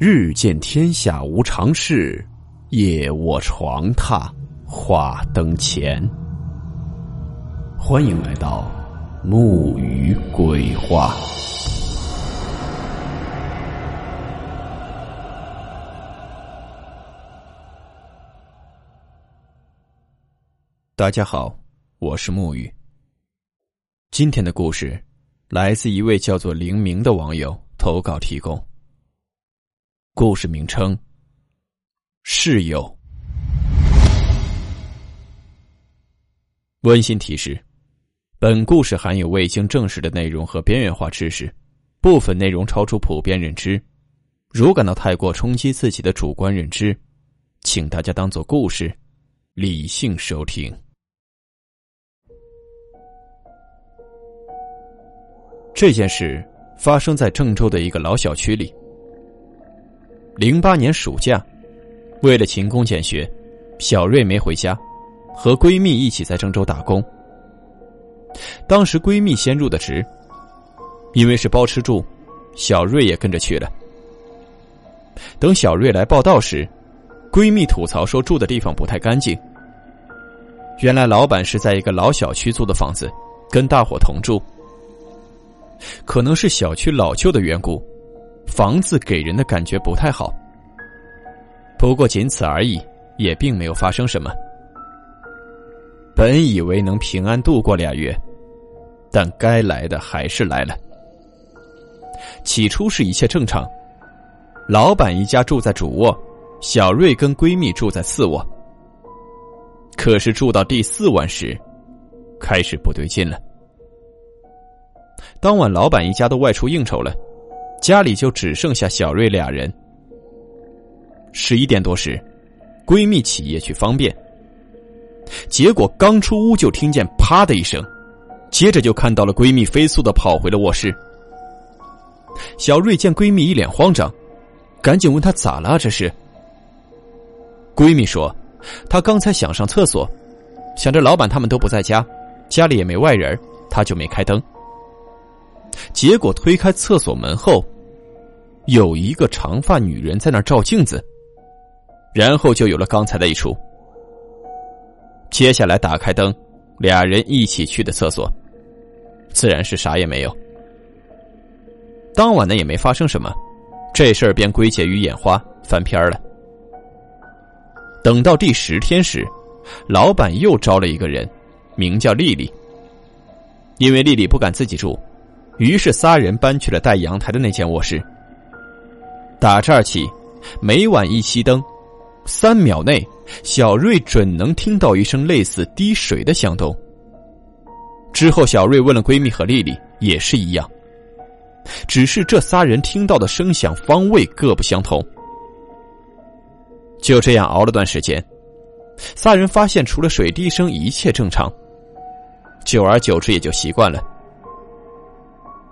日见天下无常事，夜卧床榻话灯前。欢迎来到木鱼鬼话。大家好，我是木鱼。今天的故事来自一位叫做灵明的网友投稿提供。故事名称：室友。温馨提示：本故事含有未经证实的内容和边缘化知识，部分内容超出普遍认知。如感到太过冲击自己的主观认知，请大家当做故事，理性收听。这件事发生在郑州的一个老小区里。零八年暑假，为了勤工俭学，小瑞没回家，和闺蜜一起在郑州打工。当时闺蜜先入的职，因为是包吃住，小瑞也跟着去了。等小瑞来报道时，闺蜜吐槽说住的地方不太干净。原来老板是在一个老小区租的房子，跟大伙同住。可能是小区老旧的缘故。房子给人的感觉不太好，不过仅此而已，也并没有发生什么。本以为能平安度过俩月，但该来的还是来了。起初是一切正常，老板一家住在主卧，小瑞跟闺蜜住在次卧。可是住到第四晚时，开始不对劲了。当晚，老板一家都外出应酬了。家里就只剩下小瑞俩人。十一点多时，闺蜜起夜去方便，结果刚出屋就听见“啪”的一声，接着就看到了闺蜜飞速的跑回了卧室。小瑞见闺蜜一脸慌张，赶紧问她咋了？这是？闺蜜说，她刚才想上厕所，想着老板他们都不在家，家里也没外人，她就没开灯。结果推开厕所门后，有一个长发女人在那照镜子，然后就有了刚才的一出。接下来打开灯，俩人一起去的厕所，自然是啥也没有。当晚呢也没发生什么，这事儿便归结于眼花翻篇了。等到第十天时，老板又招了一个人，名叫丽丽。因为丽丽不敢自己住。于是，仨人搬去了带阳台的那间卧室。打这儿起，每晚一熄灯，三秒内，小瑞准能听到一声类似滴水的响动。之后，小瑞问了闺蜜和丽丽，也是一样。只是这仨人听到的声响方位各不相同。就这样熬了段时间，仨人发现除了水滴声一切正常。久而久之，也就习惯了。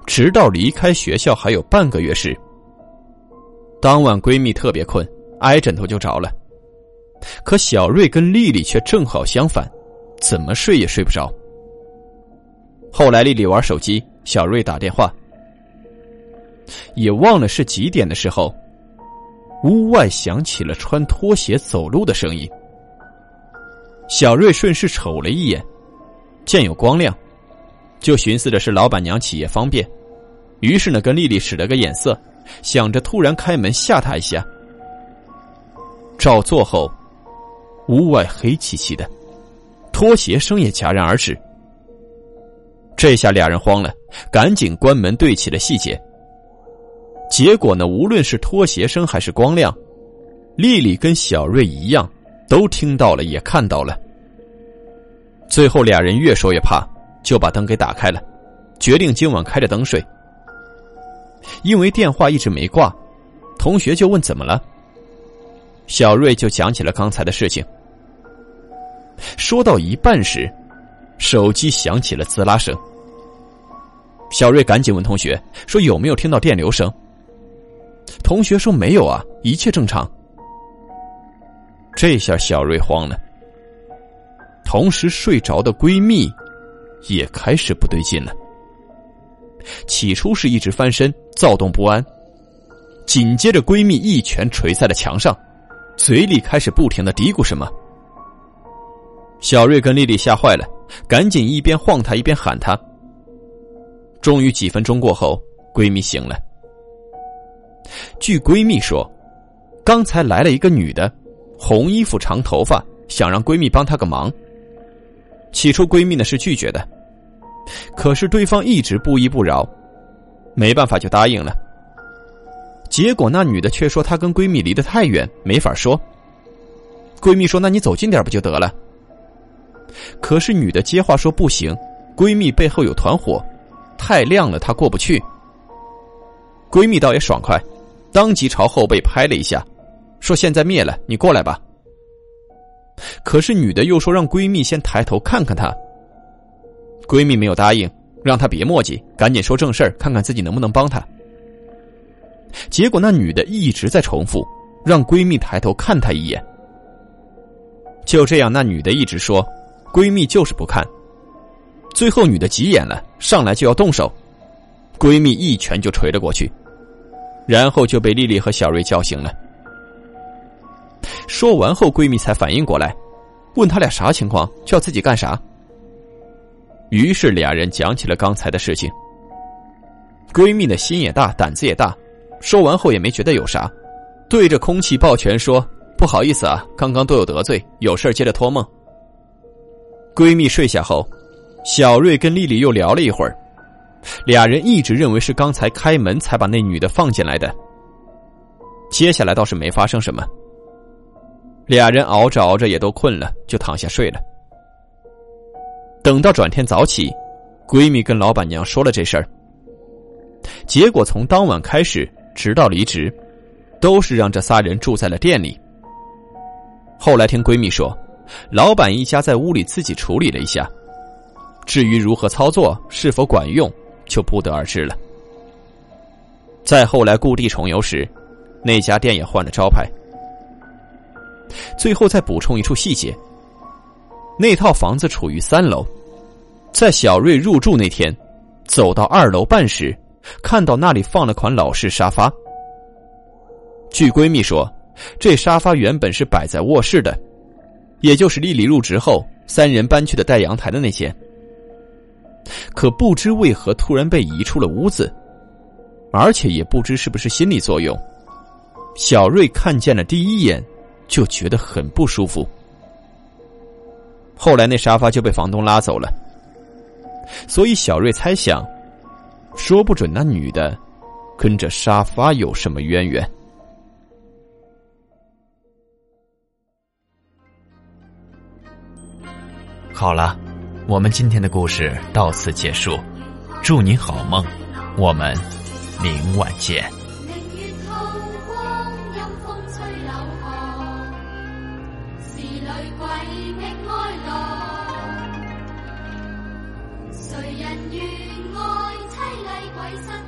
直到离开学校还有半个月时，当晚闺蜜特别困，挨枕头就着了。可小瑞跟丽丽却正好相反，怎么睡也睡不着。后来丽丽玩手机，小瑞打电话，也忘了是几点的时候，屋外响起了穿拖鞋走路的声音。小瑞顺势瞅了一眼，见有光亮。就寻思着是老板娘起夜方便，于是呢跟丽丽使了个眼色，想着突然开门吓他一下。照做后，屋外黑漆漆的，拖鞋声也戛然而止。这下俩人慌了，赶紧关门对起了细节。结果呢，无论是拖鞋声还是光亮，丽丽跟小瑞一样，都听到了也看到了。最后俩人越说越怕。就把灯给打开了，决定今晚开着灯睡。因为电话一直没挂，同学就问怎么了。小瑞就讲起了刚才的事情。说到一半时，手机响起了滋啦声。小瑞赶紧问同学说有没有听到电流声。同学说没有啊，一切正常。这下小瑞慌了，同时睡着的闺蜜。也开始不对劲了。起初是一直翻身，躁动不安，紧接着闺蜜一拳捶在了墙上，嘴里开始不停的嘀咕什么。小瑞跟丽丽吓坏了，赶紧一边晃她一边喊她。终于几分钟过后，闺蜜醒了。据闺蜜说，刚才来了一个女的，红衣服长头发，想让闺蜜帮她个忙。起初闺蜜呢是拒绝的，可是对方一直不依不饶，没办法就答应了。结果那女的却说她跟闺蜜离得太远，没法说。闺蜜说：“那你走近点不就得了？”可是女的接话说：“不行，闺蜜背后有团火，太亮了，她过不去。”闺蜜倒也爽快，当即朝后背拍了一下，说：“现在灭了，你过来吧。”可是女的又说让闺蜜先抬头看看她。闺蜜没有答应，让她别墨迹，赶紧说正事儿，看看自己能不能帮她。结果那女的一直在重复，让闺蜜抬头看她一眼。就这样，那女的一直说，闺蜜就是不看。最后女的急眼了，上来就要动手，闺蜜一拳就捶了过去，然后就被丽丽和小瑞叫醒了。说完后，闺蜜才反应过来，问她俩啥情况，叫自己干啥。于是俩人讲起了刚才的事情。闺蜜的心也大，胆子也大，说完后也没觉得有啥，对着空气抱拳说：“不好意思啊，刚刚都有得罪，有事接着托梦。”闺蜜睡下后，小瑞跟丽丽又聊了一会儿，俩人一直认为是刚才开门才把那女的放进来的。接下来倒是没发生什么。俩人熬着熬着也都困了，就躺下睡了。等到转天早起，闺蜜跟老板娘说了这事儿。结果从当晚开始，直到离职，都是让这仨人住在了店里。后来听闺蜜说，老板一家在屋里自己处理了一下，至于如何操作、是否管用，就不得而知了。再后来故地重游时，那家店也换了招牌。最后再补充一处细节：那套房子处于三楼，在小瑞入住那天，走到二楼半时，看到那里放了款老式沙发。据闺蜜说，这沙发原本是摆在卧室的，也就是丽丽入职后三人搬去的带阳台的那间。可不知为何突然被移出了屋子，而且也不知是不是心理作用，小瑞看见了第一眼。就觉得很不舒服。后来那沙发就被房东拉走了，所以小瑞猜想，说不准那女的跟这沙发有什么渊源。好了，我们今天的故事到此结束，祝你好梦，我们明晚见。Why is